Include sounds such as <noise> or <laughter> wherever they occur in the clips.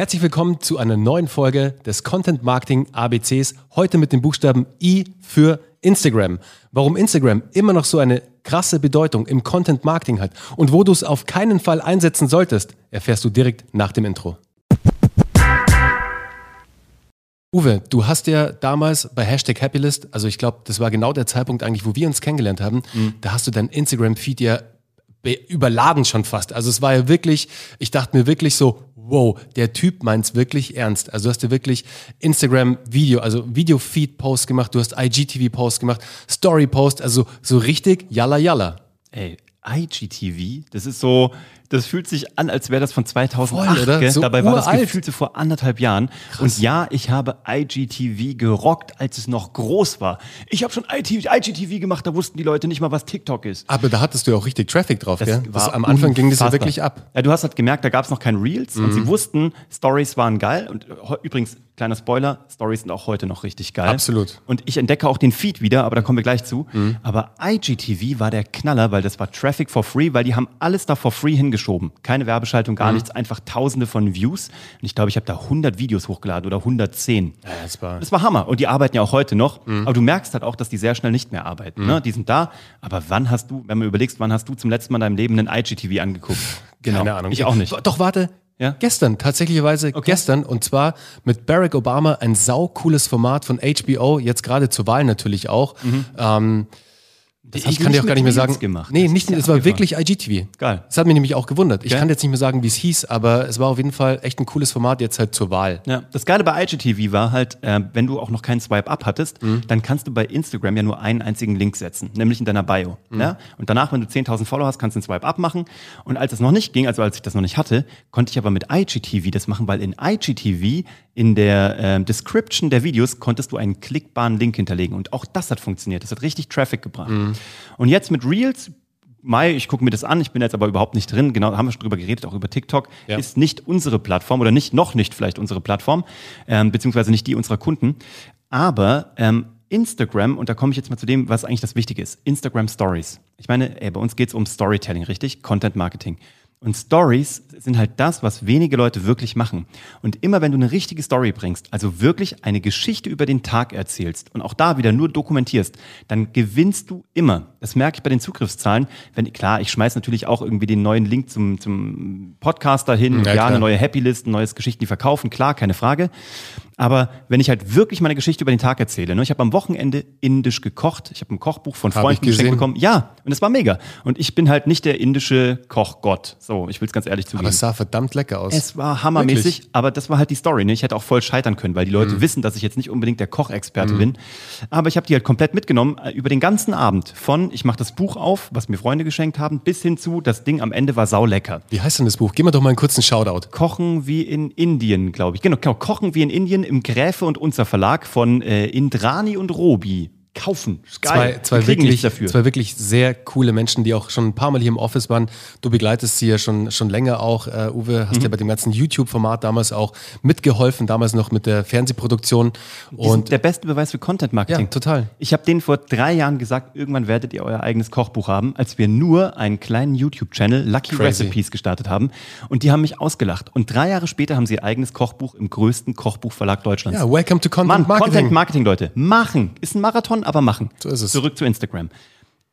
Herzlich willkommen zu einer neuen Folge des Content Marketing ABCs. Heute mit dem Buchstaben I für Instagram. Warum Instagram immer noch so eine krasse Bedeutung im Content Marketing hat und wo du es auf keinen Fall einsetzen solltest, erfährst du direkt nach dem Intro. Uwe, du hast ja damals bei Hashtag Happylist, also ich glaube, das war genau der Zeitpunkt eigentlich, wo wir uns kennengelernt haben, mhm. da hast du dein Instagram-Feed ja überladen schon fast. Also es war ja wirklich, ich dachte mir wirklich so, wow, der Typ meint es wirklich ernst. Also du hast ja wirklich Instagram-Video, also Video-Feed-Post gemacht, du hast IGTV-Post gemacht, Story-Post, also so richtig yalla yalla. Ey, IGTV, das ist so, das fühlt sich an, als wäre das von 2008. Voll, oder? So Dabei war uralt. das gefühlt so vor anderthalb Jahren. Krass. Und ja, ich habe IGTV gerockt, als es noch groß war. Ich habe schon IGTV gemacht, da wussten die Leute nicht mal, was TikTok ist. Aber da hattest du ja auch richtig Traffic drauf, das gell? Das am Anfang ging das ja wirklich ab. Ja, du hast halt gemerkt, da gab es noch kein Reels mhm. und sie wussten, Stories waren geil. Und übrigens, kleiner Spoiler, Stories sind auch heute noch richtig geil. Absolut. Und ich entdecke auch den Feed wieder, aber da kommen wir gleich zu. Mhm. Aber IGTV war der Knaller, weil das war Traffic for free, weil die haben alles da for free hingeschrieben geschoben. Keine Werbeschaltung, gar mhm. nichts, einfach tausende von Views. Und ich glaube, ich habe da 100 Videos hochgeladen oder 110. Ja, das, war das war Hammer. Und die arbeiten ja auch heute noch. Mhm. Aber du merkst halt auch, dass die sehr schnell nicht mehr arbeiten. Mhm. Ne? Die sind da. Aber wann hast du, wenn man überlegst, wann hast du zum letzten Mal in deinem Leben einen IGTV angeguckt? <laughs> Genau. Keine Ahnung. Ich auch nicht. Doch, warte. Ja? Gestern, tatsächlicherweise okay. gestern. Und zwar mit Barack Obama, ein saucooles Format von HBO, jetzt gerade zur Wahl natürlich auch. Mhm. Ähm, das ich kann dir auch gar nicht mehr sagen. Gemacht. Nee, nicht, es war wirklich IGTV. Geil. Das hat mich nämlich auch gewundert. Ich okay. kann jetzt nicht mehr sagen, wie es hieß, aber es war auf jeden Fall echt ein cooles Format jetzt halt zur Wahl. Ja, das Geile bei IGTV war halt, äh, wenn du auch noch keinen Swipe-Up hattest, mhm. dann kannst du bei Instagram ja nur einen einzigen Link setzen, nämlich in deiner Bio. Mhm. Ja? Und danach, wenn du 10.000 Follower hast, kannst du einen Swipe-Up machen. Und als es noch nicht ging, also als ich das noch nicht hatte, konnte ich aber mit IGTV das machen, weil in IGTV in der äh, Description der Videos konntest du einen klickbaren Link hinterlegen. Und auch das hat funktioniert. Das hat richtig Traffic gebracht. Mhm. Und jetzt mit Reels, Mai, ich gucke mir das an, ich bin jetzt aber überhaupt nicht drin, genau, haben wir schon drüber geredet, auch über TikTok, ja. ist nicht unsere Plattform oder nicht, noch nicht vielleicht unsere Plattform, ähm, beziehungsweise nicht die unserer Kunden. Aber ähm, Instagram, und da komme ich jetzt mal zu dem, was eigentlich das Wichtige ist, Instagram Stories. Ich meine, ey, bei uns geht es um Storytelling, richtig? Content Marketing. Und Stories sind halt das, was wenige Leute wirklich machen. Und immer wenn du eine richtige Story bringst, also wirklich eine Geschichte über den Tag erzählst und auch da wieder nur dokumentierst, dann gewinnst du immer. Das merke ich bei den Zugriffszahlen. Wenn, klar, ich schmeiß natürlich auch irgendwie den neuen Link zum, zum Podcaster hin, ja, ja eine neue Happy List, ein neues Geschichten, die verkaufen, klar, keine Frage. Aber wenn ich halt wirklich meine Geschichte über den Tag erzähle, ne, ich habe am Wochenende indisch gekocht, ich habe ein Kochbuch von Freunden geschenkt bekommen. Ja, und es war mega. Und ich bin halt nicht der indische Kochgott. So, ich will es ganz ehrlich zugeben. Aber es sah verdammt lecker aus. Es war hammermäßig, wirklich? aber das war halt die Story. Ne? Ich hätte auch voll scheitern können, weil die Leute mhm. wissen, dass ich jetzt nicht unbedingt der Kochexperte mhm. bin. Aber ich habe die halt komplett mitgenommen äh, über den ganzen Abend. Von, ich mache das Buch auf, was mir Freunde geschenkt haben, bis hin zu, das Ding am Ende war saulecker. Wie heißt denn das Buch? Gib mir doch mal einen kurzen Shoutout. Kochen wie in Indien, glaube ich. Genau, genau, Kochen wie in Indien im Gräfe und unser Verlag von äh, Indrani und Robi kaufen. Zwei, zwei, wirklich, dafür. zwei wirklich sehr coole Menschen, die auch schon ein paar Mal hier im Office waren. Du begleitest sie ja schon, schon länger auch. Uh, Uwe, hast mhm. ja bei dem ganzen YouTube-Format damals auch mitgeholfen, damals noch mit der Fernsehproduktion. Und der beste Beweis für Content-Marketing. Ja, total. Ich habe denen vor drei Jahren gesagt, irgendwann werdet ihr euer eigenes Kochbuch haben, als wir nur einen kleinen YouTube-Channel, Lucky Crazy. Recipes, gestartet haben. Und die haben mich ausgelacht. Und drei Jahre später haben sie ihr eigenes Kochbuch im größten Kochbuchverlag Deutschlands. Ja, welcome to Content Mann, Marketing. Content Marketing, Leute. Machen. Ist ein Marathon machen, aber machen. So ist es. Zurück zu Instagram.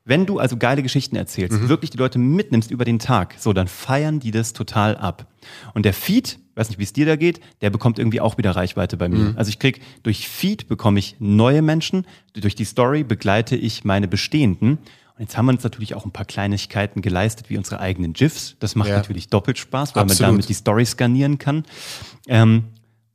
Wenn du also geile Geschichten erzählst, mhm. wirklich die Leute mitnimmst über den Tag, so, dann feiern die das total ab. Und der Feed, weiß nicht, wie es dir da geht, der bekommt irgendwie auch wieder Reichweite bei mir. Mhm. Also ich krieg, durch Feed bekomme ich neue Menschen, durch die Story begleite ich meine bestehenden. Und jetzt haben wir uns natürlich auch ein paar Kleinigkeiten geleistet, wie unsere eigenen GIFs. Das macht ja. natürlich doppelt Spaß, weil Absolut. man damit die Story skanieren kann. Ähm,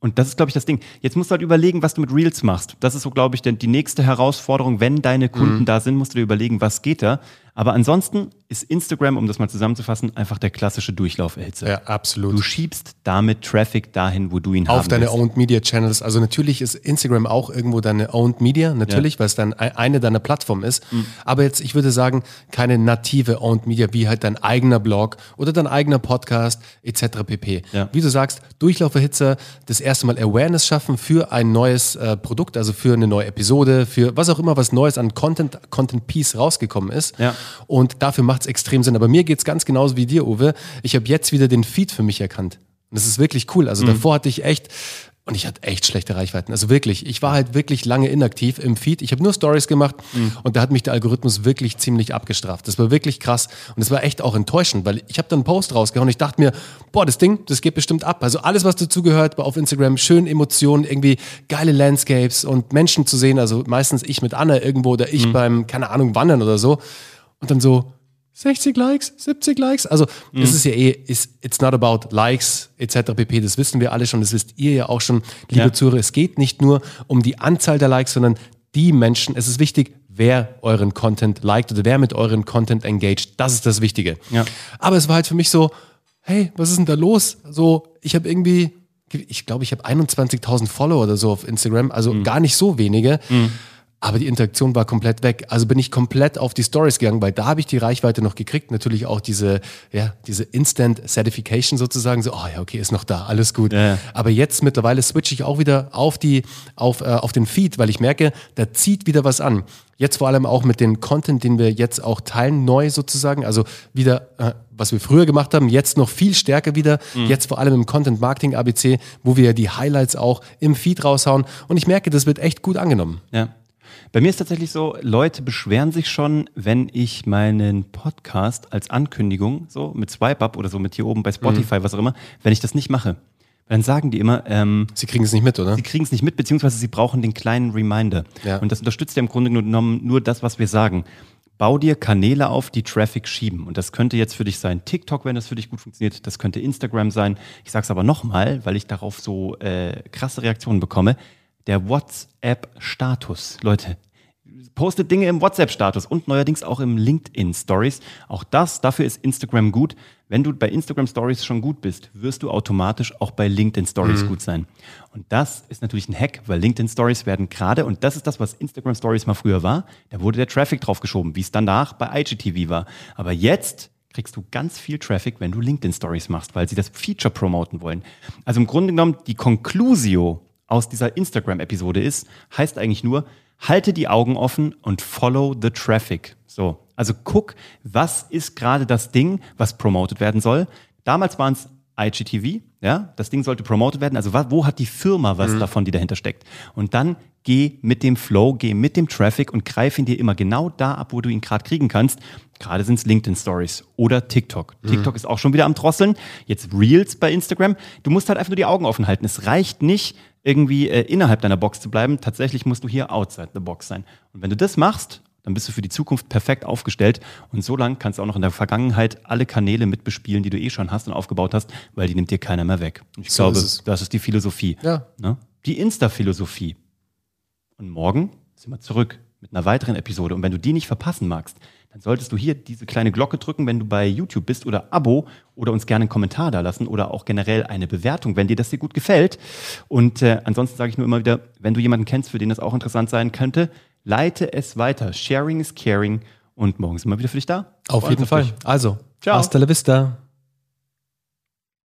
und das ist, glaube ich, das Ding. Jetzt musst du halt überlegen, was du mit Reels machst. Das ist so, glaube ich, die nächste Herausforderung. Wenn deine Kunden mhm. da sind, musst du dir überlegen, was geht da. Aber ansonsten ist Instagram, um das mal zusammenzufassen, einfach der klassische Durchlauferhitzer. Ja, absolut. Du schiebst damit Traffic dahin, wo du ihn Auf haben deine willst. Owned Media Channels. Also natürlich ist Instagram auch irgendwo deine Owned Media, natürlich, ja. weil es dann eine deiner Plattformen ist. Mhm. Aber jetzt, ich würde sagen, keine native Owned Media, wie halt dein eigener Blog oder dein eigener Podcast etc. pp. Ja. Wie du sagst, Durchlauferhitzer, das erste Mal Awareness schaffen für ein neues äh, Produkt, also für eine neue Episode, für was auch immer was Neues an Content, Content Piece rausgekommen ist. Ja. Und dafür macht es extrem Sinn. Aber mir geht es ganz genauso wie dir, Uwe. Ich habe jetzt wieder den Feed für mich erkannt. Und das ist wirklich cool. Also davor hatte ich echt, und ich hatte echt schlechte Reichweiten. Also wirklich, ich war halt wirklich lange inaktiv im Feed. Ich habe nur Stories gemacht und da hat mich der Algorithmus wirklich ziemlich abgestraft. Das war wirklich krass und das war echt auch enttäuschend, weil ich habe dann einen Post rausgehauen und ich dachte mir, boah, das Ding, das geht bestimmt ab. Also alles, was dazugehört war auf Instagram, schön Emotionen, irgendwie geile Landscapes und Menschen zu sehen. Also meistens ich mit Anna irgendwo oder ich beim, keine Ahnung, Wandern oder so. Und dann so, 60 Likes, 70 Likes. Also Mhm. es ist ja eh, it's, it's not about Likes etc. pp. Das wissen wir alle schon, das wisst ihr ja auch schon, liebe Ja. Zuhörer. Es geht nicht nur um die Anzahl der Likes, sondern die Menschen. Es ist wichtig, wer euren Content liked oder wer mit euren Content engaged. Das ist das Wichtige. Ja. Aber es war halt für mich so, hey, was ist denn da los? So, ich habe irgendwie, ich glaube, ich habe 21.000 Follower oder so auf Instagram, also Mhm. gar nicht so wenige. Aber die Interaktion war komplett weg. Also bin ich komplett auf die Stories gegangen, weil da habe ich die Reichweite noch gekriegt. Natürlich auch diese, ja, diese Instant Certification sozusagen. So, oh ja, okay, ist noch da, alles gut. Ja. Aber jetzt mittlerweile switche ich auch wieder auf die, auf, äh, auf den Feed, weil ich merke, da zieht wieder was an. Jetzt vor allem auch mit dem Content, den wir jetzt auch teilen, neu sozusagen. Also wieder, äh, was wir früher gemacht haben, jetzt noch viel stärker wieder. Jetzt vor allem im Content Marketing ABC, wo wir die Highlights auch im Feed raushauen. Und ich merke, das wird echt gut angenommen. Ja. Bei mir ist tatsächlich so, Leute beschweren sich schon, wenn ich meinen Podcast als Ankündigung, so mit Swipe Up oder so mit hier oben bei Spotify, Mhm. was auch immer, wenn ich das nicht mache. Dann sagen die immer, ähm, Sie kriegen es nicht mit, oder? sie kriegen es nicht mit, beziehungsweise sie brauchen den kleinen Reminder. Ja. Und das unterstützt ja im Grunde genommen nur das, was wir sagen. Bau dir Kanäle auf, die Traffic schieben. Und das könnte jetzt für dich sein TikTok, wenn das für dich gut funktioniert. Das könnte Instagram sein. Ich sage es aber nochmal, weil ich darauf so äh, krasse Reaktionen bekomme. Der WhatsApp-Status. Leute, postet Dinge im WhatsApp-Status und neuerdings auch im LinkedIn-Stories. Auch das, dafür ist Instagram gut. Wenn du bei Instagram-Stories schon gut bist, wirst du automatisch auch bei LinkedIn-Stories gut sein. Und das ist natürlich ein Hack, weil LinkedIn-Stories werden gerade, und das ist das, was Instagram-Stories mal früher war, da wurde der Traffic draufgeschoben, wie es danach bei IGTV war. Aber jetzt kriegst du ganz viel Traffic, wenn du LinkedIn-Stories machst, weil sie das Feature promoten wollen. Also im Grunde genommen, die Conclusio aus dieser Instagram-Episode ist, heißt eigentlich nur, halte die Augen offen und follow the traffic. So, also guck, was ist gerade das Ding, was promoted werden soll. Damals waren es IGTV, ja, das Ding sollte promoted werden. Also wo hat die Firma was davon, die dahinter steckt? Und dann geh mit dem Flow, geh mit dem Traffic und greif ihn dir immer genau da ab, wo du ihn gerade kriegen kannst. Gerade sind es LinkedIn Stories oder TikTok. TikTok ist auch schon wieder am Drosseln. Jetzt Reels bei Instagram. Du musst halt einfach nur die Augen offen halten. Es reicht nicht, irgendwie äh, innerhalb deiner Box zu bleiben. Tatsächlich musst du hier outside the box sein. Und wenn du das machst, dann bist du für die Zukunft perfekt aufgestellt. Und so lang kannst du auch noch in der Vergangenheit alle Kanäle mitbespielen, die du eh schon hast und aufgebaut hast, weil die nimmt dir keiner mehr weg. Ich So glaube, ist das ist die Philosophie. Ja. Ne? Die Insta-Philosophie. Und morgen sind wir zurück mit einer weiteren Episode. Und wenn du die nicht verpassen magst, dann solltest du hier diese kleine Glocke drücken, wenn du bei YouTube bist oder Abo oder uns gerne einen Kommentar da lassen oder auch generell eine Bewertung, wenn dir das dir gut gefällt. Und äh, ansonsten sage ich nur immer wieder, wenn du jemanden kennst, für den das auch interessant sein könnte, leite es weiter. Sharing is caring. Und morgen sind wir wieder für dich da. Auf Freuen jeden Fall. dich. Also, Ciao. hasta la vista.